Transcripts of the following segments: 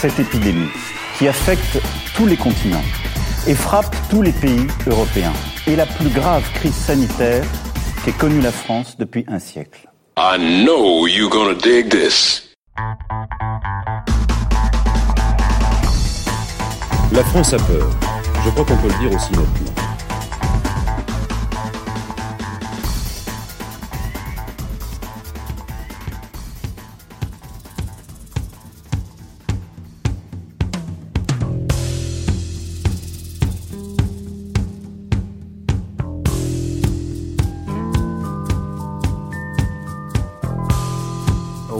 Cette épidémie qui affecte tous les continents et frappe tous les pays européens est la plus grave crise sanitaire qu'ait connue la France depuis un siècle. I know you're gonna dig this. La France a peur. Je crois qu'on peut le dire aussi nettement.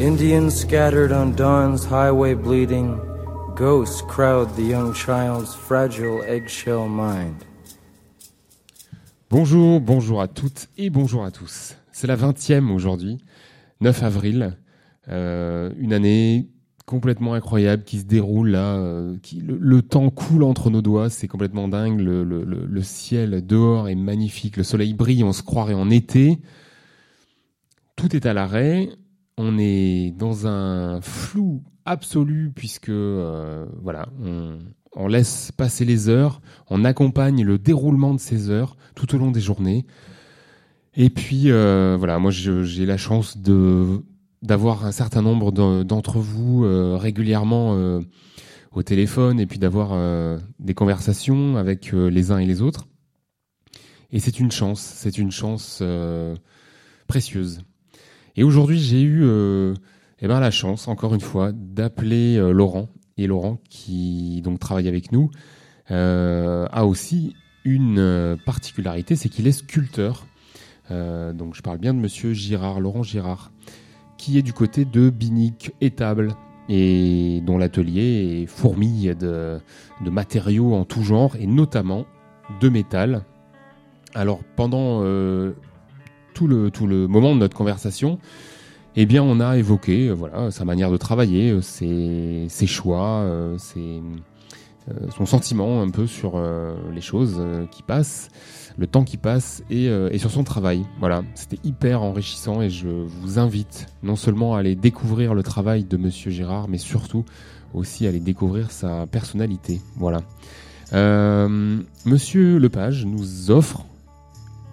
Indians scattered on dawn's highway bleeding, ghosts crowd the young child's fragile eggshell mind. Bonjour, bonjour à toutes et bonjour à tous. C'est la 20e aujourd'hui, 9 avril, euh, une année complètement incroyable qui se déroule là, euh, qui, le, temps coule entre nos doigts, c'est complètement dingue, le- le ciel dehors est magnifique, le soleil brille, on se croirait en été, tout est à l'arrêt, on est dans un flou absolu puisque euh, voilà, on, laisse passer les heures, on accompagne le déroulement de ces heures tout au long des journées. Et puis euh, voilà, moi j'ai la chance d'avoir un certain nombre de- d'entre vous euh, régulièrement au téléphone et puis d'avoir des conversations avec les uns et les autres. Et c'est une chance, c'est une chance précieuse. Et aujourd'hui, j'ai eu euh, eh ben, la chance, encore une fois, d'appeler euh, Laurent. Et Laurent, qui donc travaille avec nous, euh, a aussi une particularité, c'est qu'il est sculpteur. Donc je parle bien de Monsieur Girard, Laurent Girard, qui est du côté de Binic Étable et dont l'atelier est fourmille de, matériaux en tout genre et notamment de métal. Alors pendant tout le, tout le moment de notre conversation, eh bien, on a évoqué euh, voilà, sa manière de travailler, euh, ses, ses choix, euh, euh, son sentiment un peu sur les choses qui passent, le temps qui passe et, et sur son travail. Voilà, c'était hyper enrichissant et je vous invite non seulement à aller découvrir le travail de Monsieur Gérard, mais surtout aussi à aller découvrir sa personnalité. Voilà. Monsieur Lepage nous offre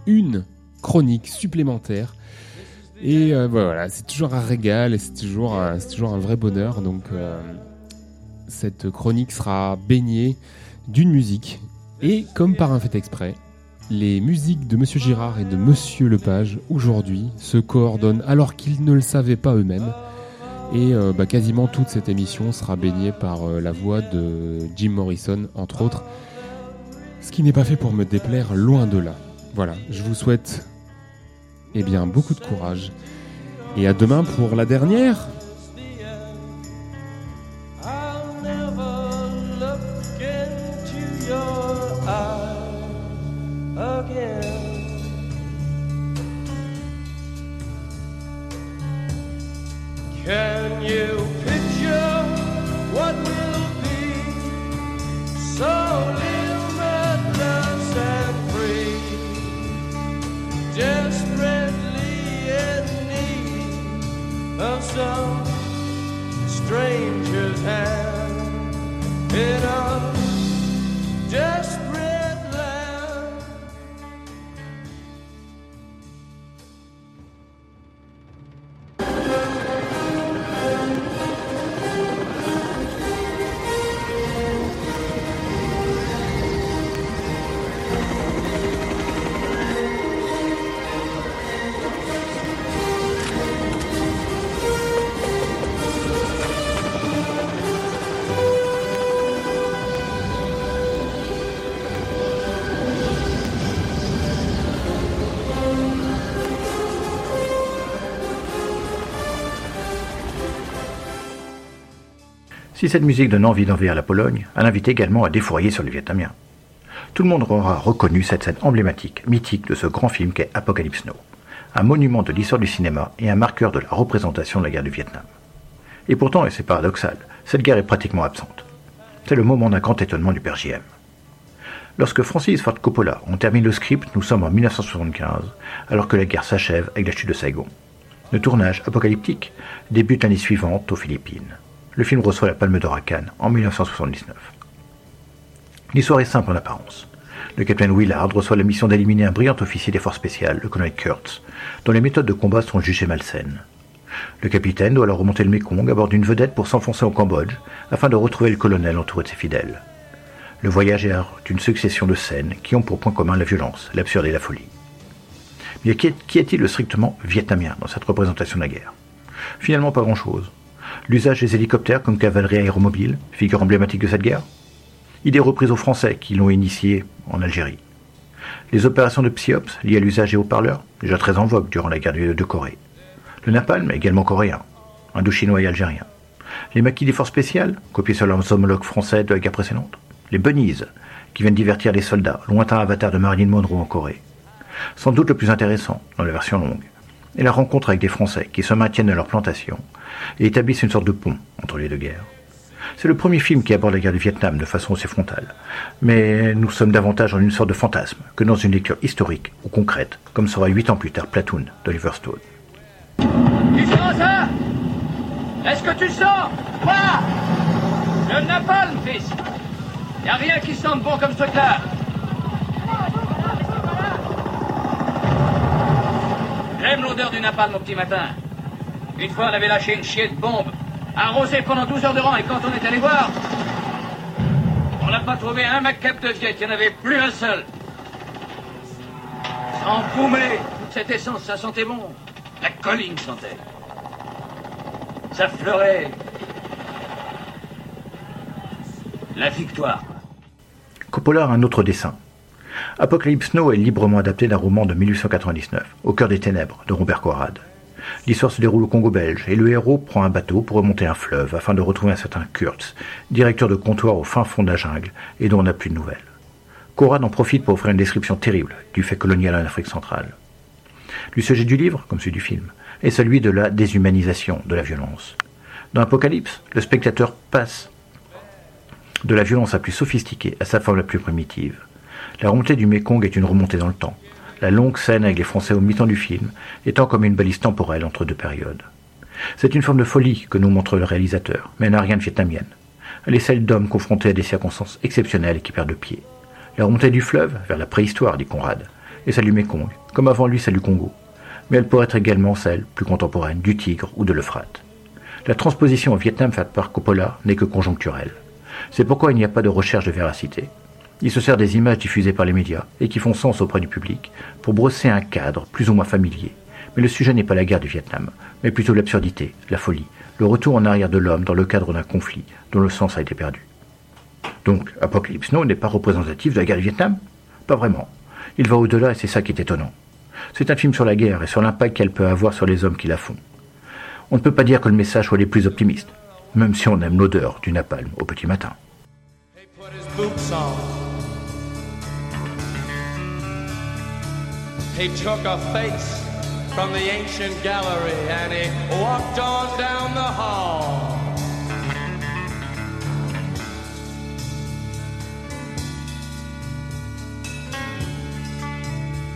une chronique supplémentaire. Et euh, voilà, c'est toujours un régal et c'est toujours, un- toujours un vrai bonheur. Donc, euh, cette chronique sera baignée d'une musique. Et comme par un fait exprès, les musiques de Monsieur Girard et de Monsieur Lepage aujourd'hui se coordonnent alors qu'ils ne le savaient pas eux-mêmes. Et euh, bah, quasiment toute cette émission sera baignée par la voix de Jim Morrison, entre autres. Ce qui n'est pas fait pour me déplaire, loin de là. Voilà, je vous souhaite eh bien, beaucoup de courage. Et à demain pour la dernière. Si cette musique donne envie d'envahir la Pologne, elle invite également à défourailler sur les Vietnamiens. Tout le monde aura reconnu cette scène emblématique, mythique de ce grand film qu'est Apocalypse Now, un monument de l'histoire du cinéma et un marqueur de la représentation de la guerre du Vietnam. Et pourtant, et c'est paradoxal, cette guerre est pratiquement absente. C'est le moment d'un grand étonnement du père JM. Lorsque Francis Ford Coppola on termine le script, nous sommes en 1975, alors que la guerre s'achève avec la chute de Saigon. Le tournage apocalyptique débute l'année suivante aux Philippines. Le film reçoit la Palme d'Or à Cannes en 1979. L'histoire est simple en apparence. Le capitaine Willard reçoit la mission d'éliminer un brillant officier des forces spéciales, le colonel Kurtz, dont les méthodes de combat sont jugées malsaines. Le capitaine doit alors remonter le Mekong à bord d'une vedette pour s'enfoncer au Cambodge afin de retrouver le colonel entouré de ses fidèles. Le voyage est une succession de scènes qui ont pour point commun la violence, l'absurde et la folie. Mais est-il le strictement vietnamien dans cette représentation de la guerre? Finalement pas grand-chose. L'usage des hélicoptères comme cavalerie aéromobile, figure emblématique de cette guerre Idée reprise aux Français qui l'ont initiée en Algérie. Les opérations de Psyops liées à l'usage des haut-parleurs, déjà très en vogue durant la guerre de Corée. Le napalm, également coréen, indo-chinois et algérien. Les maquis des forces spéciales, copiés sur leurs homologues français de la guerre précédente. Les bunnies, qui viennent divertir les soldats, lointain avatar de Marilyn Monroe en Corée. Sans doute le plus intéressant, dans la version longue, est la rencontre avec des Français qui se maintiennent dans leur plantation et établissent une sorte de pont entre les deux guerres. C'est le premier film qui aborde la guerre du Vietnam de façon aussi frontale, mais nous sommes davantage dans une sorte de fantasme que dans une lecture historique ou concrète, comme sera huit ans plus tard Platoon d'Oliver Stone. Tu sens ça? Est-ce que tu sens? Le napalm, fils Y a rien qui sente bon comme ce truc-là J'aime l'odeur du napalm au petit matin. Une fois, on avait lâché une chier de bombe, arrosée pendant 12 heures de rang, et quand on est allé voir, on n'a pas trouvé un macap de viette, il n'y en avait plus un seul. Empoumé, toute cette essence, ça sentait bon. La colline sentait. Ça fleurait. La victoire. Coppola a un autre dessin. Apocalypse Now est librement adapté d'un roman de 1899, Au cœur des ténèbres, de Robert Conrad. L'histoire se déroule au Congo belge et le héros prend un bateau pour remonter un fleuve afin de retrouver un certain Kurtz, directeur de comptoir au fin fond de la jungle et dont on n'a plus de nouvelles. Conrad en profite pour offrir une description terrible du fait colonial en Afrique centrale. Le sujet du livre, comme celui du film, est celui de la déshumanisation de la violence. Dans Apocalypse, le spectateur passe de la violence la plus sophistiquée à sa forme la plus primitive. La remontée du Mékong est une remontée dans le temps, la longue scène avec les Français au mi-temps du film étant comme une balise temporelle entre deux périodes. C'est une forme de folie que nous montre le réalisateur, mais elle n'a rien de vietnamienne. Elle est celle d'hommes confrontés à des circonstances exceptionnelles qui perdent pied. La remontée du fleuve, vers la préhistoire, dit Conrad, et celle du Mékong, comme avant lui celle du Congo. Mais elle pourrait être également celle, plus contemporaine, du Tigre ou de l'Euphrate. La transposition au Vietnam faite par Coppola n'est que conjoncturelle. C'est pourquoi il n'y a pas de recherche de véracité. Il se sert des images diffusées par les médias et qui font sens auprès du public pour brosser un cadre plus ou moins familier. Mais le sujet n'est pas la guerre du Vietnam, mais plutôt l'absurdité, la folie, le retour en arrière de l'homme dans le cadre d'un conflit dont le sens a été perdu. Donc, Apocalypse Now n'est pas représentatif de la guerre du Vietnam? Pas vraiment. Il va au-delà et c'est ça qui est étonnant. C'est un film sur la guerre et sur l'impact qu'elle peut avoir sur les hommes qui la font. On ne peut pas dire que le message soit les plus optimistes, même si on aime l'odeur du napalm au petit matin. He took a face from the ancient gallery and he walked on down the hall.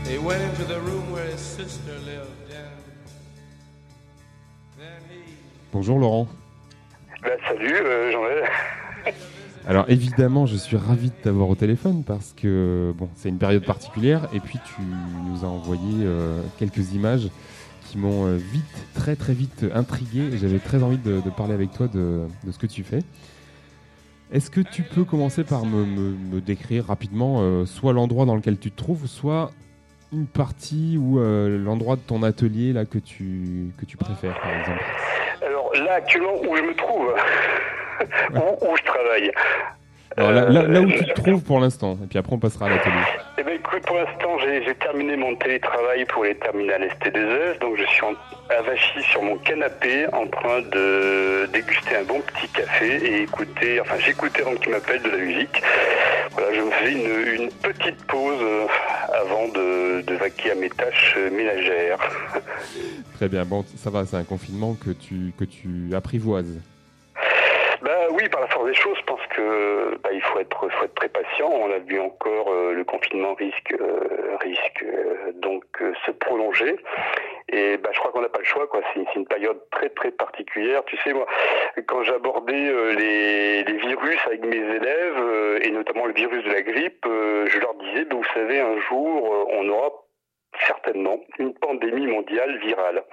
He went into the room where his sister lived and then he Bonjour Laurent. Bah, salut, euh, Jean-Noël. Alors évidemment, je suis ravi de t'avoir au téléphone parce que bon, c'est une période particulière et puis tu nous as envoyé euh, quelques images qui m'ont euh, vite, très très vite intrigué et j'avais très envie de, parler avec toi de, ce que tu fais. Est-ce que tu peux commencer par me, décrire rapidement euh, soit l'endroit dans lequel tu te trouves, soit une partie ou l'endroit de ton atelier là que tu que tu préfères par exemple? Alors là, actuellement, où je me trouve, où, où je travaille. Alors, là, là- là où Euh, tu te trouves pour l'instant et puis après on passera à l'atelier. Eh ben, écoute, pour l'instant, j'ai terminé mon télétravail pour les terminales ST2E, donc je suis en, avachi sur mon canapé en train de déguster un bon petit café et écouter, enfin j'écoutais avant que tu m'appelles de la musique. Voilà, je me fais une, une petite pause euh, avant de, de vaquer à mes tâches euh, ménagères. Très bien, bon, ça va, c'est un confinement que tu, que tu apprivoises. Bah oui, par la force des choses, je pense que bah, il faut être, faut être très patient. On a vu encore euh, le confinement risque, euh, risque euh, donc euh, se prolonger. Et bah, je crois qu'on n'a pas le choix. quoi. C'est une période très très particulière. Tu sais, moi, quand j'abordais euh, les, les virus avec mes élèves, euh, et notamment le virus de la grippe, je leur disais, bah, vous savez, un jour, on aura certainement une pandémie mondiale virale.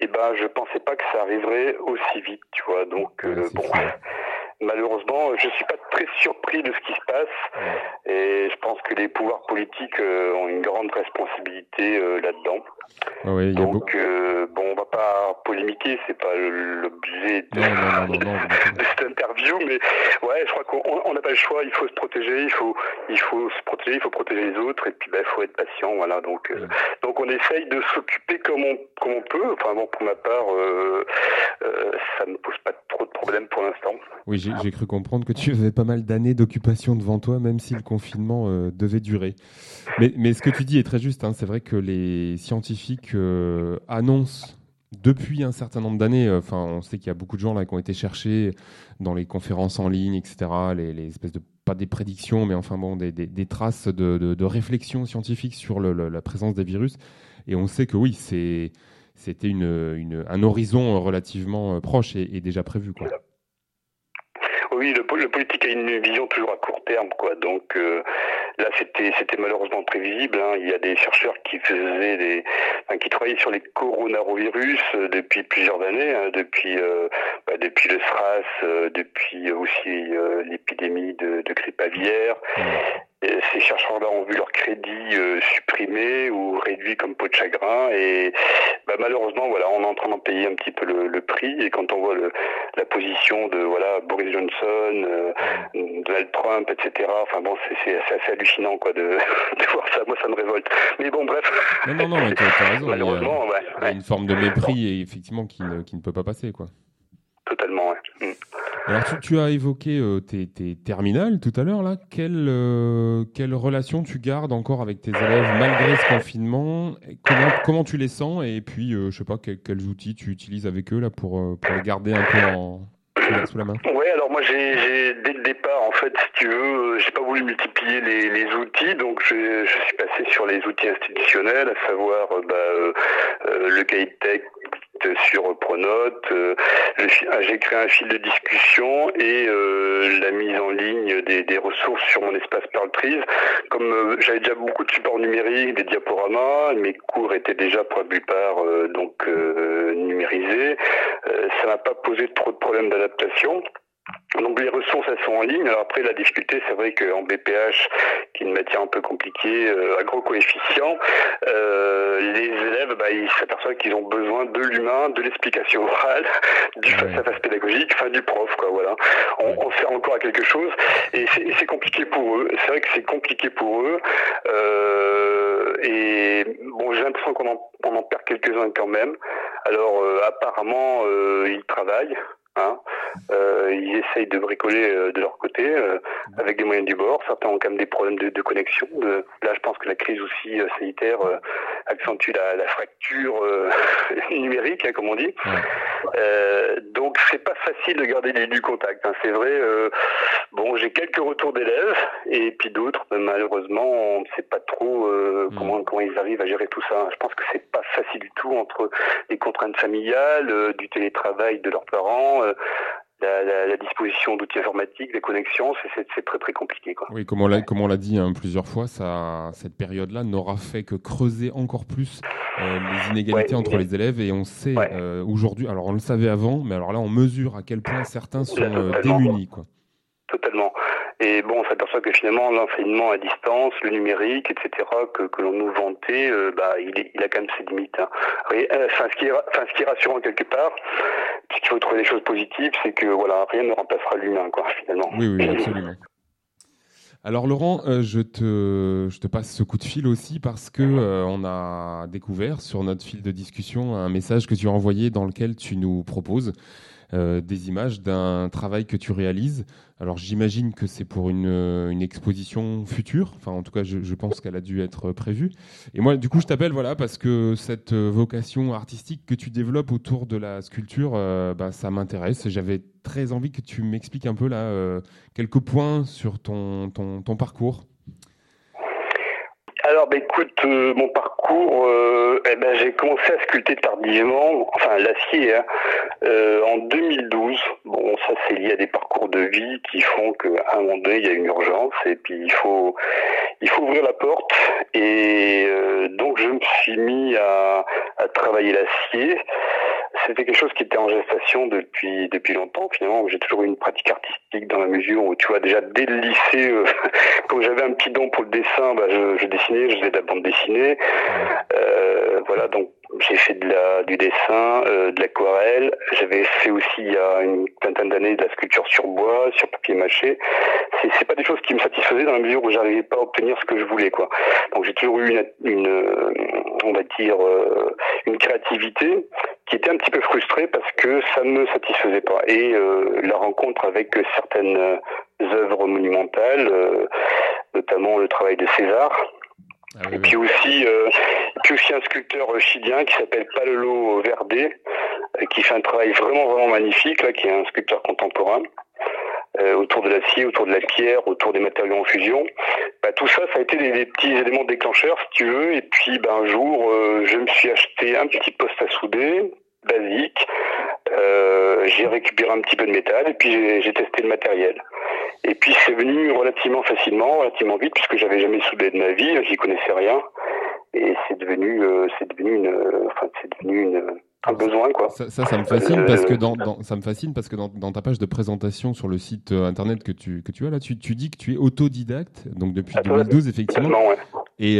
Et ben, je pensais pas que ça arriverait aussi vite, tu vois. Donc, euh, bon, malheureusement, je suis pas très surpris de ce qui se passe, et je pense que les pouvoirs politiques euh, ont une grande responsabilité euh, là-dedans. Ouais, ouais, il y a beaucoup. Donc, euh, bon, on va pas polémiquer, c'est pas l'objet de, cette interview, mais ouais, je crois qu'on on n'a pas le choix. Il faut se protéger, il faut, il faut se protéger, il faut protéger les autres, et puis ben, il faut être patient, voilà. Donc, euh, donc on essaye de s'occuper comme on, comme on peut. Enfin bon, pour ma part, euh, ça ne pose pas trop de problèmes pour l'instant. Oui, j'ai cru comprendre que tu avais pas mal d'années d'occupation devant toi, même si le confinement euh, devait durer. Mais, ce que tu dis est très juste. hein. C'est vrai que les scientifiques euh, annoncent depuis un certain nombre d'années, euh, enfin, on sait qu'il y a beaucoup de gens là qui ont été cherchés dans les conférences en ligne, etc., les, espèces de pas des prédictions, mais enfin bon, des, traces de, de, de réflexion scientifique sur la présence des virus. Et on sait que oui, c'était un horizon relativement proche et, déjà prévu. Oui, le, po- le politique a une vision toujours à court terme, quoi. Donc euh, là, c'était malheureusement prévisible. hein. Il y a des chercheurs qui faisaient qui travaillaient sur les coronavirus euh, depuis plusieurs années, hein, depuis euh, bah, depuis le SRAS, depuis aussi l'épidémie de, de grippe aviaire. Ces chercheurs-là ont vu leur crédit euh, supprimé ou réduit comme peau de chagrin et bah, malheureusement voilà on est en train d'en payer un petit peu le, le prix et quand on voit le, la position de voilà Boris Johnson, euh, Donald Trump, etc. Enfin bon c'est assez hallucinant quoi de, de voir ça moi ça me révolte. Mais bon bref. Non, non, non, mais tu as raison. Il y a- Malheureusement ouais, il y a une forme de mépris et effectivement qui ne, qui ne peut pas passer, quoi. Totalement ouais. Mm. Alors, tu, tu as évoqué euh, tes, tes terminales tout à l'heure, là. Quelle, euh, quelle relation tu gardes encore avec tes élèves malgré ce confinement? Comment, comment tu les sens? Et puis, euh, je sais pas, quels, quels outils tu utilises avec eux, là, pour, euh, pour les garder un peu en, sous, la, main? Ouais, alors moi j'ai dès le départ en fait, si tu veux, euh, j'ai pas voulu multiplier les, les outils, donc je, je suis passé sur les outils institutionnels, à savoir euh, bah, euh, euh, le cahier de texte sur Pronote, euh, j'ai créé un fil de discussion et euh, la mise en ligne des, des ressources sur mon espace Perltrees. Comme euh, j'avais déjà beaucoup de supports numériques, des diaporamas, mes cours étaient déjà pour la plupart euh, donc euh, numérisés, euh, ça m'a pas posé trop de problèmes d'adaptation. Donc les ressources elles sont en ligne. Alors après la difficulté c'est vrai qu'en BPH, qui est une matière un peu compliquée, euh, à gros coefficient, euh, les élèves bah, ils s'aperçoivent qu'ils ont besoin de l'humain, de l'explication orale, du face à face pédagogique, enfin du prof quoi. Voilà. On, on sert encore à quelque chose et c'est compliqué pour eux. C'est vrai que c'est compliqué pour eux. Euh, et bon j'ai l'impression qu'on en, on en perd quelques-uns quand même. Alors euh, apparemment euh, ils travaillent. Hein. Euh, ils essayent de bricoler euh, de leur côté euh, avec des moyens du bord. Certains ont quand même des problèmes de, de connexion. De- là, je pense que la crise aussi sanitaire accentue la, la fracture numérique, hein, comme on dit. Donc, c'est pas facile de garder du, du contact. hein. C'est vrai. bon, j'ai quelques retours d'élèves et puis d'autres, malheureusement, on ne sait pas trop euh, comment comment ils arrivent à gérer tout ça. Je pense que c'est pas facile du tout entre les contraintes familiales, du télétravail de leurs parents. Euh, la, la- la disposition d'outils informatiques, des connexions, c'est- très très compliqué. Quoi. Oui, comme on l'a, dit hein, plusieurs fois, ça, cette période-là n'aura fait que creuser encore plus euh, les inégalités Ouais, entre les élèves. Et on sait euh, aujourd'hui, alors on le savait avant, mais alors là on mesure à quel point certains sont euh, démunis. Quoi. Totalement. Et bon, on s'aperçoit que finalement, l'enseignement à distance, le numérique, etc., que, l'on nous vantait, euh, bah, il, a quand même ses limites. hein. Rien- euh, Enfin, ce qui est, enfin, rassurant quelque part, puisqu'il faut trouver des choses positives, c'est que voilà, rien ne remplacera l'humain, quoi, finalement. Oui, oui, absolument. Alors Laurent, euh, je, te, passe ce coup de fil aussi parce que on a découvert sur notre fil de discussion un message que tu as envoyé dans lequel tu nous proposes euh, des images d'un travail que tu réalises. Alors j'imagine que c'est pour une, euh, exposition future. Enfin, en tout cas, je, pense qu'elle a dû être prévue. Et moi, du coup, je t'appelle voilà parce que cette euh, vocation artistique que tu développes autour de la sculpture, euh, bah, ça m'intéresse. J'avais très envie que tu m'expliques un peu là euh, quelques points sur ton, ton, parcours. Alors, bah, écoute, euh, mon parcours, euh, j'ai commencé à sculpter tardivement, enfin l'acier, hein, euh, en 2012. Bon, ça c'est lié à des parcours de vie qui font qu'à un moment donné, il y a une urgence et puis il faut, il faut ouvrir la porte. Et euh, donc, je me suis mis à, à travailler l'acier. C'était quelque chose qui était en gestation depuis depuis longtemps. Finalement, j'ai toujours eu une pratique artistique dans la mesure où, tu vois, déjà dès le lycée, euh, quand j'avais un petit don pour le dessin, bah, je, je dessinais, je faisais de la bande dessinée. Euh, voilà, donc j'ai fait de la, du dessin, euh, de l'aquarelle. J'avais fait aussi il y a une vingtaine d'années de la sculpture sur bois, sur papier mâché. C'est, c'est pas des choses qui me satisfaisaient dans la mesure où j'arrivais pas à obtenir ce que je voulais, quoi. Donc j'ai toujours eu une, une euh, on va dire, euh, une créativité qui était un petit peu frustrée parce que ça ne me satisfaisait pas. Et euh, la rencontre avec certaines euh, œuvres monumentales, euh, notamment le travail de César, et puis aussi, euh, puis aussi un sculpteur chilien qui s'appelle Palolo Verde, euh, qui fait un travail vraiment vraiment magnifique, là, qui est un sculpteur contemporain. euh, autour de l'acier, autour de la pierre, autour des matériaux en fusion. Bah, tout ça, ça a été des, des petits éléments déclencheurs, si tu veux. Et puis, bah, un jour, euh, je me suis acheté un petit poste à souder, basique. Euh, j'ai récupéré un petit peu de métal et puis j'ai- j'ai testé le matériel. Et puis c'est venu relativement facilement, relativement vite, puisque j'avais jamais soudé de ma vie, j'y connaissais rien. Et c'est devenu, euh, c'est devenu une, euh, enfin, c'est devenu une, un besoin, quoi. Ça, ça, ça me fascine Euh, parce que dans, dans- ça me fascine parce que dans, dans ta page de présentation sur le site euh, internet que tu, que tu as là, tu, tu dis que tu es autodidacte, donc depuis 2012 effectivement. Ouais. Et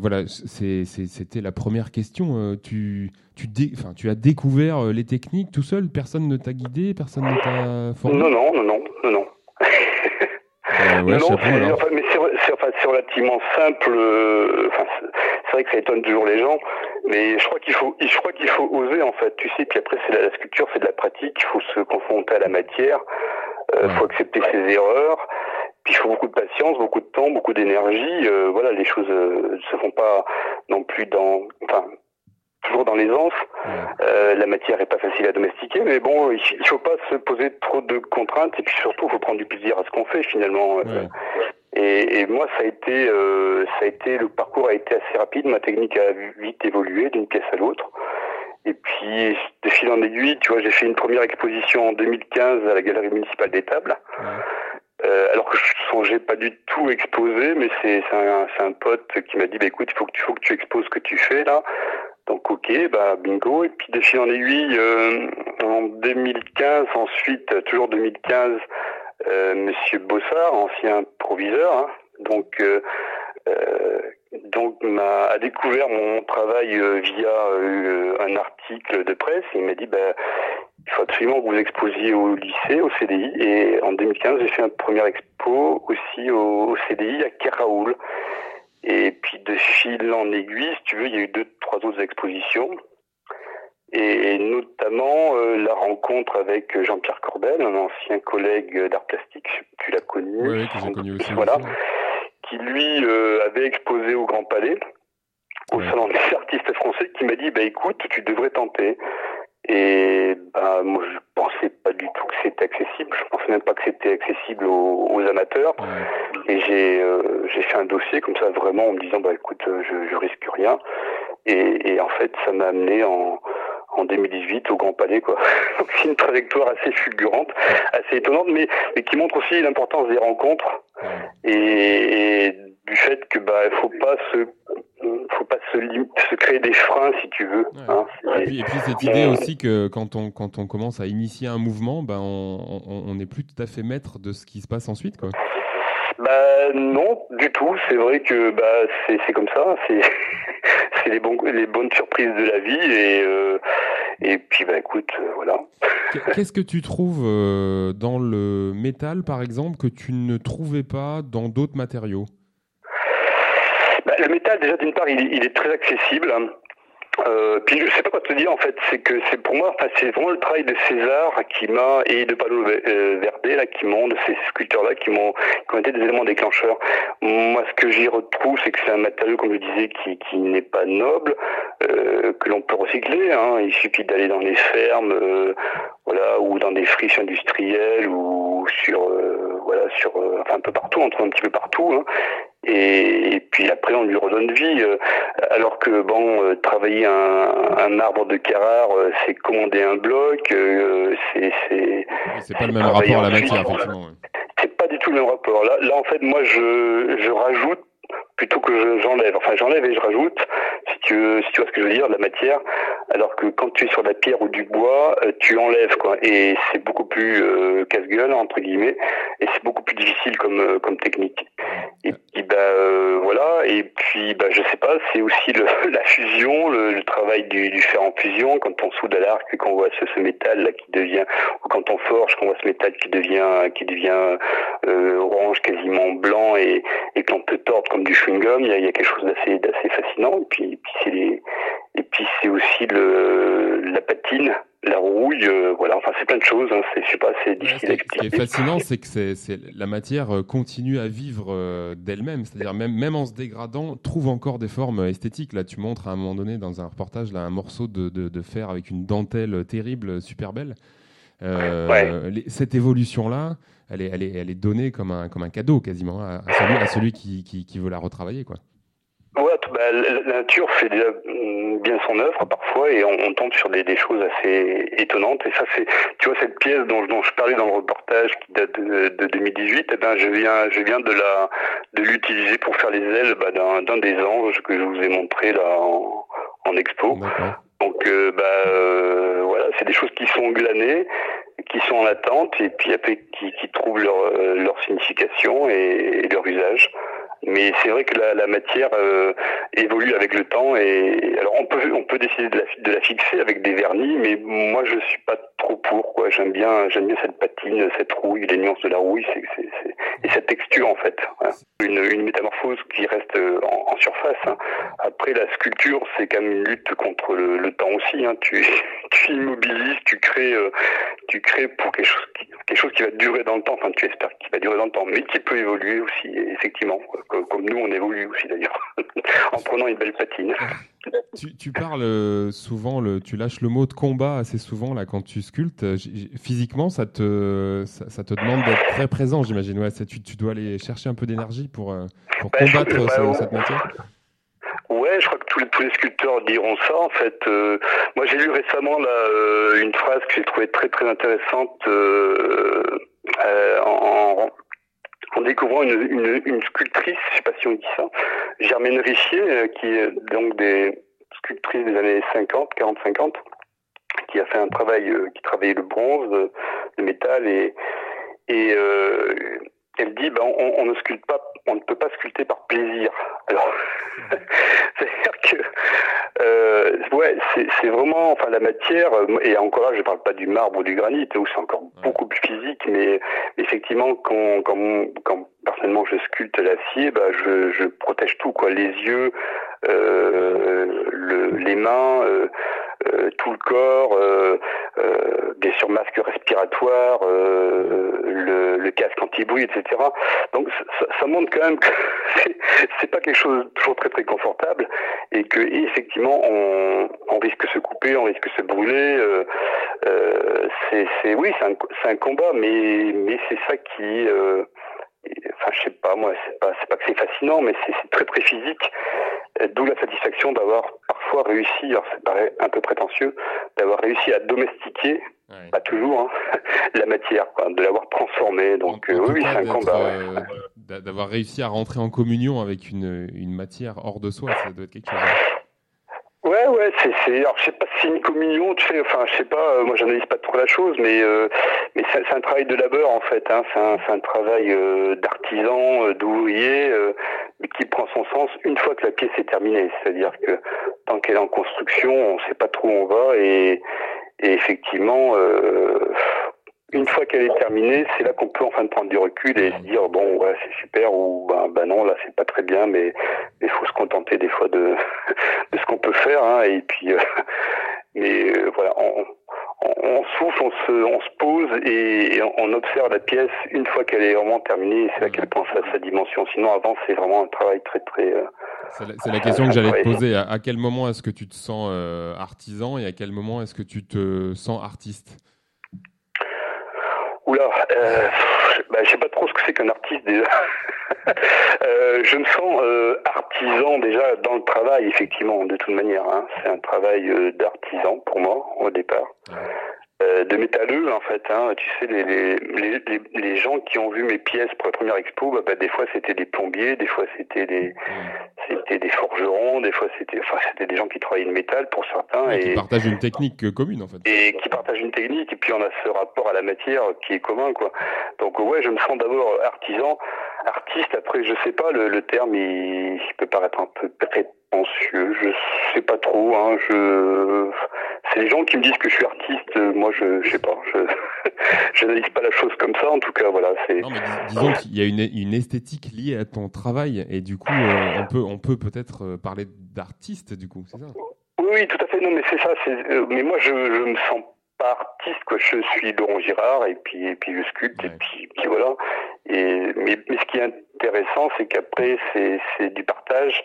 voilà, c'était la première question. Tu, tu, dé- tu as découvert les techniques tout seul, personne ne t'a guidé, personne ne t'a formé? Non, non, non, non, non, non. Euh, ouais, non, c'est- alors. enfin, mais c'est enfin, relativement simple. euh, enfin, c'est- vrai que ça étonne toujours les gens, mais je crois qu'il faut, je crois qu'il faut oser en fait. Tu sais, puis après c'est la, la sculpture, c'est de la pratique. Il faut se confronter à la matière. Il faut accepter ses erreurs. Puis il faut beaucoup de patience, beaucoup de temps, beaucoup d'énergie. Euh, voilà, les choses euh, ne se font pas non plus dans, enfin, toujours dans l'aisance. Euh, la matière est pas facile à domestiquer, mais bon, il, faut pas se poser trop de contraintes et puis surtout, il faut prendre du plaisir à ce qu'on fait finalement. Et, et, moi, ça a été, euh, ça a été, le parcours a été assez rapide. Ma technique a vite évolué d'une pièce à l'autre. Et puis, de fil en aiguille, tu vois, j'ai fait une première exposition en 2015 à la Galerie municipale des Tables. Euh, alors que je songeais pas du tout exposer, mais c'est un, un pote qui m'a dit, bah, écoute, il faut que tu faut que tu exposes ce que tu fais là. Donc ok, bah bingo. Et puis de en aiguille, euh, en 2015, ensuite toujours 2015, euh, Monsieur Bossard, ancien proviseur, hein, donc euh, euh, donc m'a a découvert mon travail euh, via euh, un article de presse. Il m'a dit bah, il faut absolument que vous exposiez au lycée, au CDI. Et en 2015, j'ai fait un premier expo aussi au, au CDI à Keraoul. Et puis de fil en aiguille, si tu veux, il y a eu deux, trois autres expositions. Et notamment euh, la rencontre avec Jean-Pierre Corbel, un ancien collègue d'art plastique, tu l'as connu. Oui, que j'ai connu aussi. Voilà. Qui lui euh, avait exposé au Grand Palais, au Salon des artistes français, qui m'a dit bah écoute, tu devrais tenter. Et bah, moi, je pensais pas du tout que c'était accessible. Je pensais même pas que c'était accessible aux, aux amateurs. Et j'ai euh, j'ai fait un dossier comme ça, vraiment, en me disant bah écoute, euh, je, je risque rien. Et, et en fait, ça m'a amené en en 2018 au Grand Palais quoi. Donc c'est une trajectoire assez fulgurante, assez étonnante, mais, mais qui montre aussi l'importance des rencontres et, et, du fait que bah il faut pas se pas se, se créer des freins si tu veux. Ouais. Hein. Et, puis, et puis cette idée aussi que quand on quand on commence à initier un mouvement, ben on n'est plus tout à fait maître de ce qui se passe ensuite quoi. Bah non, du tout. C'est vrai que bah c'est comme ça. C'est c'est les bons les bonnes surprises de la vie et euh, et puis bah écoute euh, voilà. Qu- Qu'est-ce que tu trouves euh, dans le métal par exemple que tu ne trouvais pas dans d'autres matériaux? Bah, le métal déjà d'une part il, il est très accessible. hein. Euh, puis je sais pas quoi te dire en fait, c'est que c'est pour moi, enfin c'est vraiment le travail de César qui m'a et de Palo euh, Verde là qui m'ont, de ces sculpteurs là qui m'ont, qui ont été des éléments déclencheurs. Moi ce que j'y retrouve, c'est que c'est un matériau comme je disais qui, qui n'est pas noble, euh, que l'on peut recycler. Hein. Il suffit d'aller dans les fermes, euh, voilà, ou dans des friches industrielles ou sur, euh, voilà, sur, euh, enfin un peu partout, on trouve un petit peu partout. Hein. Et, et puis après on lui redonne vie. euh, alors que bon, euh, travailler un, un arbre de Carrare, euh, c'est commander un bloc, c'est c'est C'est pas le même rapport à la matière c'est pas du tout le même rapport. Là, là en fait, moi, je, je rajoute plutôt que je- j'enlève. Enfin, j'enlève et je rajoute, si tu, veux, si tu vois ce que je veux dire, de la matière. Alors que quand tu es sur de la pierre ou du bois, euh, tu enlèves, quoi. Et c'est beaucoup plus euh, casse-gueule, entre guillemets. Et c'est beaucoup plus difficile comme, euh, comme technique. Et puis, bah, euh, voilà. Et puis, bah, je sais pas, c'est aussi le, la fusion, le, le travail du, du fer en fusion. Quand on soude à l'arc et qu'on voit ce, ce métal là qui devient, ou quand on forge, qu'on voit ce métal qui devient, qui devient euh, orange, quasiment blanc, et, et qu'on peut tordre comme du chewing-gum, il y a, il y a quelque chose d'assez, d'assez fascinant. Et puis, puis c'est les, et puis c'est aussi le, la patine, la rouille, euh, voilà. Enfin, c'est plein de choses. Hein. C'est, je sais pas, c'est difficile à Ce qui est expliquer. fascinant, c'est que c'est, c'est- la matière euh, continue à vivre euh, d'elle-même, c'est-à-dire même, même en se dégradant, trouve encore des formes esthétiques. Là, tu montres à un moment donné dans un reportage là, un morceau de, de, de fer avec une dentelle terrible, super belle. Euh, les- cette évolution-là, elle est, elle, est, elle est donnée comme un, comme un cadeau quasiment à, à celui, à celui qui, qui, qui veut la retravailler. Quoi. Ouais, bah, la nature fait déjà mm, bien son œuvre parfois et on, on tombe sur des, des choses assez étonnantes. Et ça, c'est, tu vois, cette pièce dont, dont je parlais dans le reportage qui date de, de 2018, eh ben, je viens, je viens de la, de l'utiliser pour faire les ailes bah, d'un, d'un des anges que je vous ai montré là en, en expo. Donc, euh, bah, euh, voilà, c'est des choses qui sont glanées, qui sont en attente et puis après qui, qui trouvent leur, euh, leur signification et, et leur usage Mais c'est vrai que la, matière euh, évolue avec le temps et alors on peut on peut décider de la, de la fixer avec des vernis, mais moi je suis pas trop pour quoi. J'aime bien j'aime bien cette patine, cette rouille, les nuances de la rouille, et cette texture en fait. Voilà. Une, une métamorphose qui reste euh, en, surface. hein. Après la sculpture, c'est quand même une lutte contre le, temps aussi. Hein. Tu tu immobilises, tu crées euh, tu crées pour quelque chose quelque chose qui va durer dans le temps. Enfin, tu espères qu'il va durer dans le temps, mais qui peut évoluer aussi, effectivement, comme, nous on évolue aussi d'ailleurs, en prenant une belle patine. Tu, tu parles euh, souvent, le, tu lâches le mot de combat assez souvent là quand tu sculptes. Euh, Physiquement, ça te, ça, ça te demande d'être très présent, j'imagine. Ouais, tu, tu dois aller chercher un peu d'énergie pour, euh, pour Bah, combattre bah, ce- ouais. cette matière. Ouais, je crois que tous les, tous les sculpteurs diront ça. En fait, Euh, moi j'ai lu récemment là euh, une phrase que j'ai trouvée très très intéressante euh, euh, en, en découvrant une, une, une sculptrice, je sais pas si on dit ça, Germaine Richier, euh, qui est donc des sculptrices des années 50, 40-50, qui a fait un travail, euh, qui travaillait le bronze, le métal et et elle dit ben on, on ne sculpte pas, on ne peut pas sculpter par plaisir. Alors c'est-à-dire que euh, ouais, c'est vraiment, enfin la matière, euh, et encore là, je parle pas du marbre ou du granit, où c'est encore beaucoup plus physique, mais effectivement, quand, quand, quand personnellement je sculpte l'acier, bah, je, je protège tout, quoi, les yeux, euh, le, les mains, euh, euh, tout le corps, euh, bien sûr masque respiratoire, euh, le, le casque anti-bruit, etc. Donc ça, ça montre quand même que c'est- pas quelque chose toujours très très confortable et que effectivement on, on risque de se couper, on risque de se brûler. euh, euh, c'est oui c'est un, un combat, mais mais c'est ça qui euh, enfin je sais pas moi c'est pas c'est pas que c'est fascinant, mais c'est très très physique. Euh, D'où la satisfaction d'avoir parfois réussi, alors ça paraît un peu prétentieux, d'avoir réussi à domestiquer, pas toujours, hein, la matière, quoi, de l'avoir transformée. Donc euh, En oui, c'est un combat. euh, d'a- D'avoir réussi à rentrer en communion avec une, une matière hors de soi, ça doit être quelque chose. hein. C'est, alors je sais pas si une communion, tu sais, enfin, je sais pas, euh, moi j'analyse pas trop la chose, mais, euh, c'est, un travail de labeur en fait, hein, c'est un, travail euh, d'artisan, d'ouvrier, euh, qui prend son sens une fois que la pièce est terminée, c'est-à-dire que tant qu'elle est en construction, on sait pas trop où on va et, et effectivement, une fois qu'elle est terminée, c'est là qu'on peut enfin prendre du recul et se dire bon ouais c'est super ou ben, ben non là c'est pas très bien mais il faut se contenter des fois de, de ce qu'on peut faire hein, et puis euh, mais euh, voilà on, on, on souffle, on se, on se pose et, et on, on observe la pièce une fois qu'elle est vraiment terminée c'est là qu'elle prend sa, sa dimension. Sinon avant c'est vraiment un travail très très euh, C'est la, question que j'allais te poser. À, à quel moment est-ce que tu te sens artisan et à quel moment est-ce que tu te sens artiste? Oula, euh, bah, je sais pas trop ce que c'est qu'un artiste déjà. Euh, je me sens euh, artisan déjà dans le travail, effectivement, de toute manière. hein. C'est un travail euh, d'artisan pour moi au départ. Euh, de métalleux en fait, hein. tu sais, les, les, les, les- gens qui ont vu mes pièces pour la première expo, bah, bah, des fois c'était des plombiers, des fois c'était des c'était des forgerons, des fois c'était enfin c'était des gens qui travaillaient le métal pour certains Qui et, partagent une technique euh, commune en fait. et qui partagent une technique et puis on a ce rapport à la matière qui est commun quoi. Donc ouais, je me sens d'abord artisan, artiste. Après, je sais pas le, le terme, il, il peut paraître un peu prétentieux. Je sais pas trop. Hein, je c'est les gens qui me disent que je suis artiste. Moi, je, je sais pas. Je j'analyse pas la chose comme ça. En tout cas, voilà. C'est Disons qu'il y a une, une esthétique liée à ton travail et du coup euh, on peut on peut peut-être euh, parler d'artiste du coup, c'est ça? Oui, oui, tout à fait. Non, mais c'est ça. C'est, euh, mais moi, je, je me sens pas artiste, quoi. Je suis Laurent Girard et puis, et puis je sculpte et puis, puis voilà. Et mais, mais ce qui est intéressant, c'est qu'après, c'est, du partage,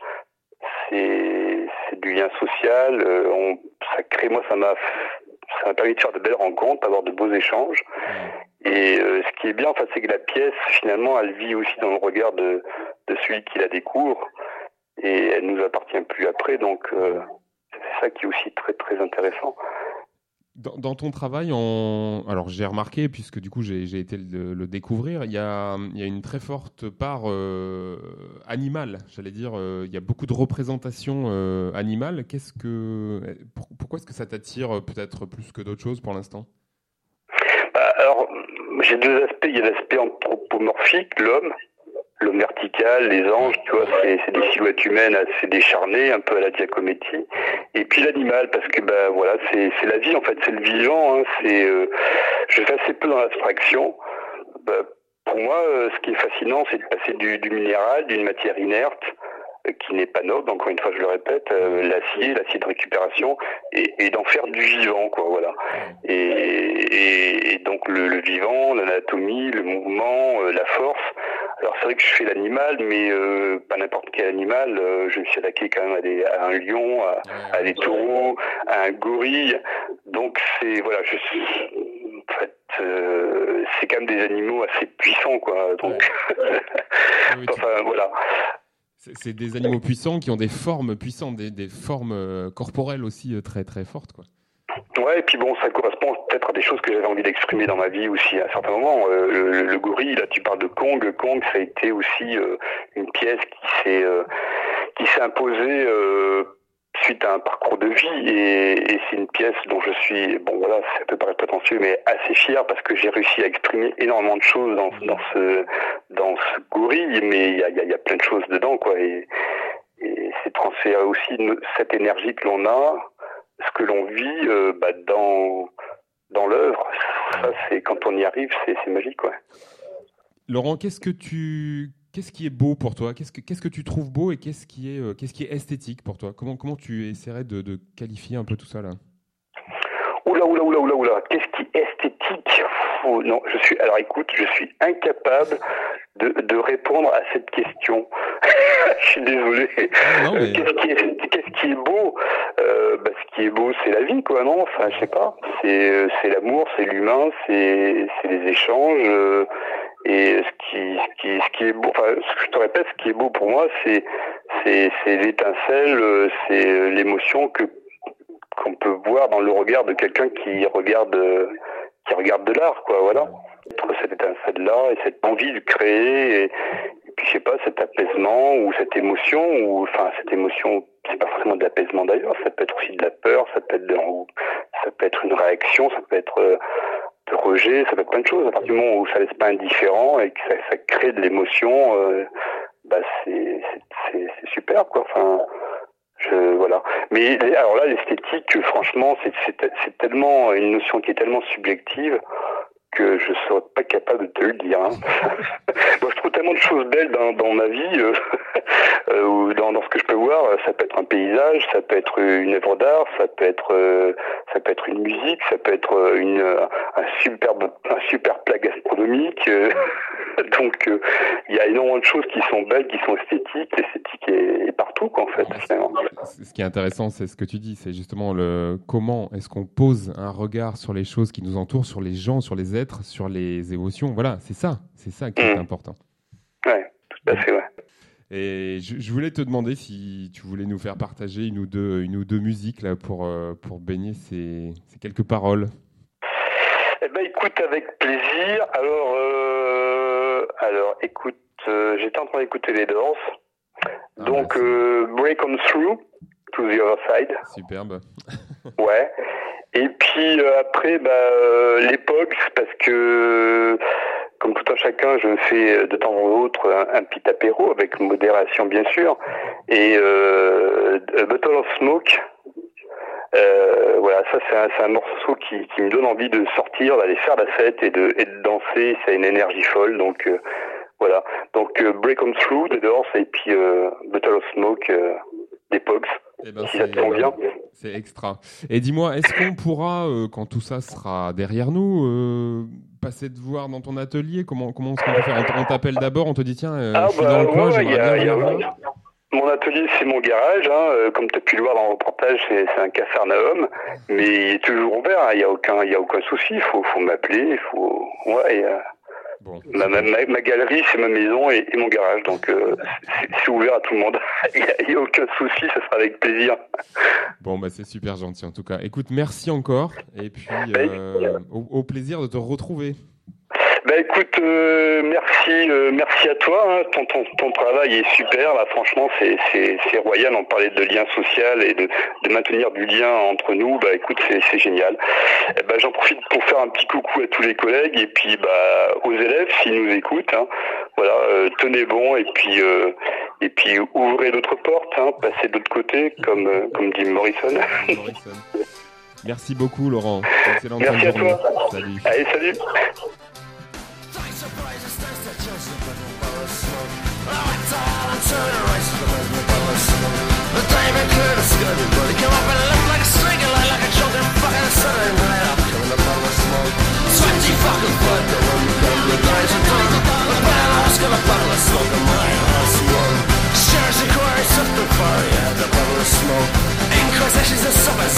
c'est, du lien social. euh, on, ça crée, moi, ça m'a, ça m'a permis de faire de belles rencontres, d'avoir de beaux échanges. Et euh, ce qui est bien, enfin, c'est que la pièce, finalement, elle vit aussi dans le regard de, de celui qui la découvre et elle nous appartient plus après. Donc, euh, c'est ça qui est aussi très très intéressant. Dans, ton travail, en... alors j'ai remarqué, puisque du coup j'ai été le, le découvrir, il y a, une très forte part euh, animale, j'allais dire. euh, il y a beaucoup de représentations euh, animales. Qu'est-ce que, pour- pourquoi est-ce que ça t'attire peut-être plus que d'autres choses pour l'instant? Bah, alors, j'ai deux aspects. Il y a l'aspect anthropomorphique, l'homme, l'homme vertical, les anges, tu vois, c'est des silhouettes humaines assez décharnées, un peu à la Giacometti. Et puis l'animal, parce que bah voilà, c'est c'est la vie en fait, c'est le vivant. Hein, c'est, euh, je fais assez peu dans l'abstraction. Bah, pour moi, euh, ce qui est fascinant, c'est de passer du, du minéral, d'une matière inerte, euh, qui n'est pas noble, encore une fois je le répète, euh, l'acier, l'acier de récupération, et, et d'en faire du vivant, quoi, voilà. Et, et, et donc le, le vivant, l'anatomie, le mouvement, euh, la force. Alors c'est vrai que je fais l'animal, mais euh, pas n'importe quel animal. Euh, je me suis attaqué quand même à, des, à un lion, à, à des taureaux, à un gorille. Donc c'est voilà, je suis en fait, euh, c'est quand même des animaux assez puissants, quoi. Donc, enfin voilà. C'est des animaux puissants qui ont des formes puissantes, des, des formes corporelles aussi très très fortes. Quoi. Ouais, et puis bon, ça correspond peut-être à des choses que j'avais envie d'exprimer dans ma vie aussi à un certain moment. Euh, le, le gorille, là, tu parles de Kong. Kong, ça a été aussi euh, une pièce qui s'est euh, qui s'est imposée euh, suite à un parcours de vie, et, et c'est une pièce dont je suis, bon voilà, ça peut paraître prétentieux, mais assez fier parce que j'ai réussi à exprimer énormément de choses dans, dans ce dans ce gorille, mais il y a, y y a plein de choses dedans, quoi. Et, et c'est transférer aussi cette énergie que l'on a, ce que l'on vit euh, bah, dans dans l'œuvre. Ça, c'est quand on y arrive, c'est magique, quoi. Laurent, qu'est-ce que tu qu'est-ce qui est beau pour toi? Qu'est-ce que qu'est-ce que tu trouves beau et qu'est-ce qui est euh, qu'est-ce qui est esthétique pour toi? Comment comment tu essaierais de, de qualifier un peu tout ça là? Oula, oula, oula, oula, oula. Qu'est-ce qui est esthétique? Non, je suis. Alors écoute, je suis incapable de, de répondre à cette question. je suis désolé. non, mais- Qu'est-ce qui est, qu'est-ce qui est beau? Qui est beau, c'est la vie, quoi, non? Enfin, je sais pas. C'est, euh, c'est l'amour, c'est l'humain, c'est, c'est les échanges. euh, et ce qui, ce qui, ce qui est beau, enfin, ce que je te répète, ce qui est beau pour moi, c'est, c'est, c'est l'étincelle, euh, c'est l'émotion que qu'on peut voir dans le regard de quelqu'un qui regarde qui regarde de l'art quoi voilà Entre cette étincelle là et cette envie de créer et, je sais pas cet apaisement ou cette émotion ou enfin cette émotion c'est pas forcément de l'apaisement d'ailleurs ça peut être aussi de la peur ça peut être de, ça peut être une réaction ça peut être euh, de rejet ça peut être plein de choses à partir du moment où ça laisse pas indifférent et que ça, crée de l'émotion euh, bah c'est c'est- c'est c'est super quoi enfin je, voilà. Mais alors là, l'esthétique, franchement, c'est tellement une notion qui est tellement subjective que je serais pas capable de te le dire. hein. Moi, je trouve tellement de choses belles dans, dans ma vie, euh, euh, ou dans, dans ce que je peux voir. Ça peut être un paysage, ça peut être une œuvre d'art, ça peut être, euh, ça peut être une musique, ça peut être une, un superbe, un super plat gastronomique. Donc, euh, il y a énormément de choses qui sont belles, qui sont esthétiques. L'esthétique est, est partout, quoi, en fait. Ce qui est intéressant, c'est ce que tu dis, c'est justement le comment est-ce qu'on pose un regard sur les choses qui nous entourent, sur les gens, sur les êtres, sur les émotions. Voilà, c'est ça, c'est ça qui est important. Ouais, tout à fait, ouais. Et je, je voulais te demander si tu voulais nous faire partager une ou deux, une ou deux musiques là pour, euh, pour baigner ces, ces quelques paroles. Eh ben, écoute, avec plaisir. Alors, euh, alors, écoute, euh, j'étais en train d'écouter les Doors. Donc, euh, Break On Through to the Other Side. Superbe. Ouais. Et puis euh, après, bah, l'époque, parce que comme tout un chacun, je me fais de temps en autre un, un petit apéro avec modération, bien sûr. Et euh, A Bottle of Smoke. Euh, voilà, ça c'est un, morceau qui, qui me donne envie de sortir, d'aller faire la fête et de, et de danser. C'est une énergie folle, donc euh, voilà. Donc euh, Break On Through de Doors et puis euh, Bottle of Smoke euh, des Pogs. Eh ben, si ça te convient. C'est extra. Et dis-moi, est-ce qu'on pourra, quand tout ça sera derrière nous, passer te voir dans ton atelier Comment, comment est-ce qu'on peut faire? On t'appelle d'abord, on te dit tiens, Ah je suis bah dans le coin, ouais, j'aimerais il y a- bien venir. Mon atelier, c'est mon garage. Hein. Comme tu as pu le voir dans le reportage, c'est un cafarnaum. Mais il est toujours ouvert. hein. Il n'y a, aucun- y a aucun souci. Il faut, faut m'appeler. Faut... ouais, ma, ma, ma- ma galerie, c'est ma maison et, et mon garage. Donc, euh, c'est ouvert à tout le monde. Il n'y a, aucun souci. Ce sera avec plaisir. Bon, bah, c'est super gentil en tout cas. Écoute, merci encore. Et puis, Ben, euh, au, au plaisir de te retrouver. Bah écoute, euh, merci, euh, merci à toi. hein. Ton, ton, ton travail est super. Là, franchement, c'est, royal. On parlait de lien social et de, de maintenir du lien entre nous. Bah écoute, c'est, génial. Ben, j'en profite pour faire un petit coucou à tous les collègues et puis bah aux élèves s'ils nous écoutent. hein. Voilà, euh, tenez bon et puis et puis ouvrez d'autres portes, hein, passez de l'autre côté, comme comme dit Morrison. Merci beaucoup, Laurent. Excellente Merci à journée. toi. Salut. Allez, salut. turn and race to the movement of the sun. The diamond he come up and left like a single like a choking fucking sun. Right up, coming up on the smoke. Sweaty fucking blood, the one you the guys you. The bad ass gonna bottle of smoke, and my ass. Shares and quarries, something far, yeah, the bottle of smoke. Inquisitions and summer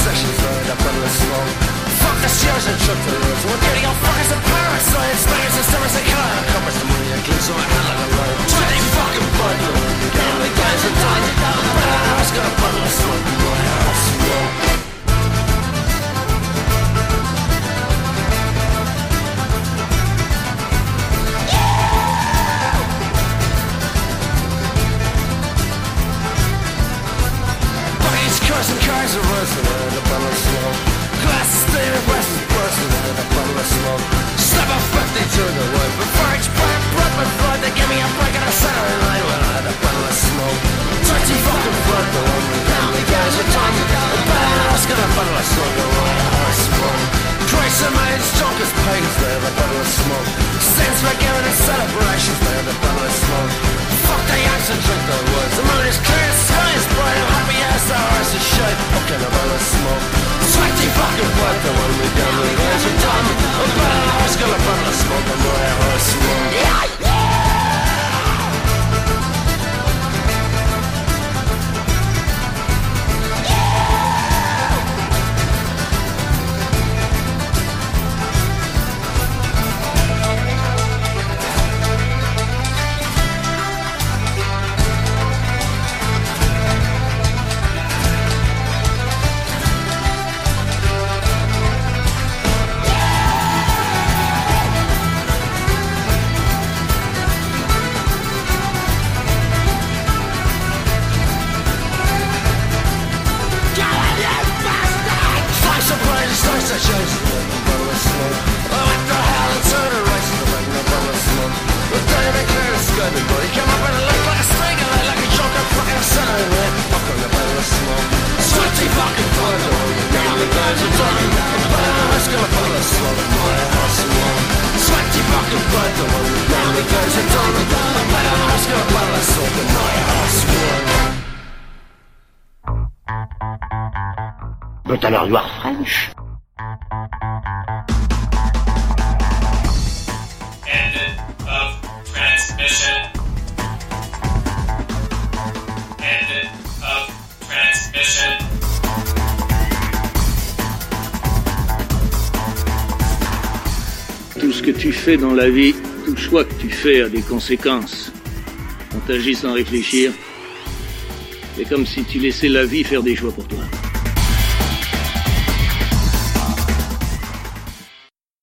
the bottle of smoke fuck the shares and shut the roads We're getting all fuckers and pirates. Science, spiders and stars and color Covers the money and glimpse on a hell of a road Twenty fucking bundle Get the guys and die But I was gonna bundle us on my house. Cars and cars are racing, the balance slow of smoke. Glasses staring, glasses bursting in a bottle of smoke. Slap a 50 to the wood. Before each plant, blood my blood, they give me a break and a Saturday night when I had a bottle of smoke. Dirty fucking blood, the down, the guys are done. The bad ass got a bottle of smoke, and my heart swung. Christ, a man's drunk as pigs, they a bottle of smoke. Stands for giving and celebrations, they have a bottle of smoke. Fuck the yanks and drink the woods. The moon is clear, the sky is bright. I'm happy as the horse is shite. Fucking a bottle of smoke. Sweaty fucking blood, the one we done, the guys are. A bad horse got a bottle of smoke, and my heart swung. Yeah, But alors you are French. End of transmission. End of transmission. Tout ce que tu fais dans la vie, tout choix que tu fais a des conséquences. On t'agit sans réfléchir. C'est comme si tu laissais la vie faire des choix pour toi.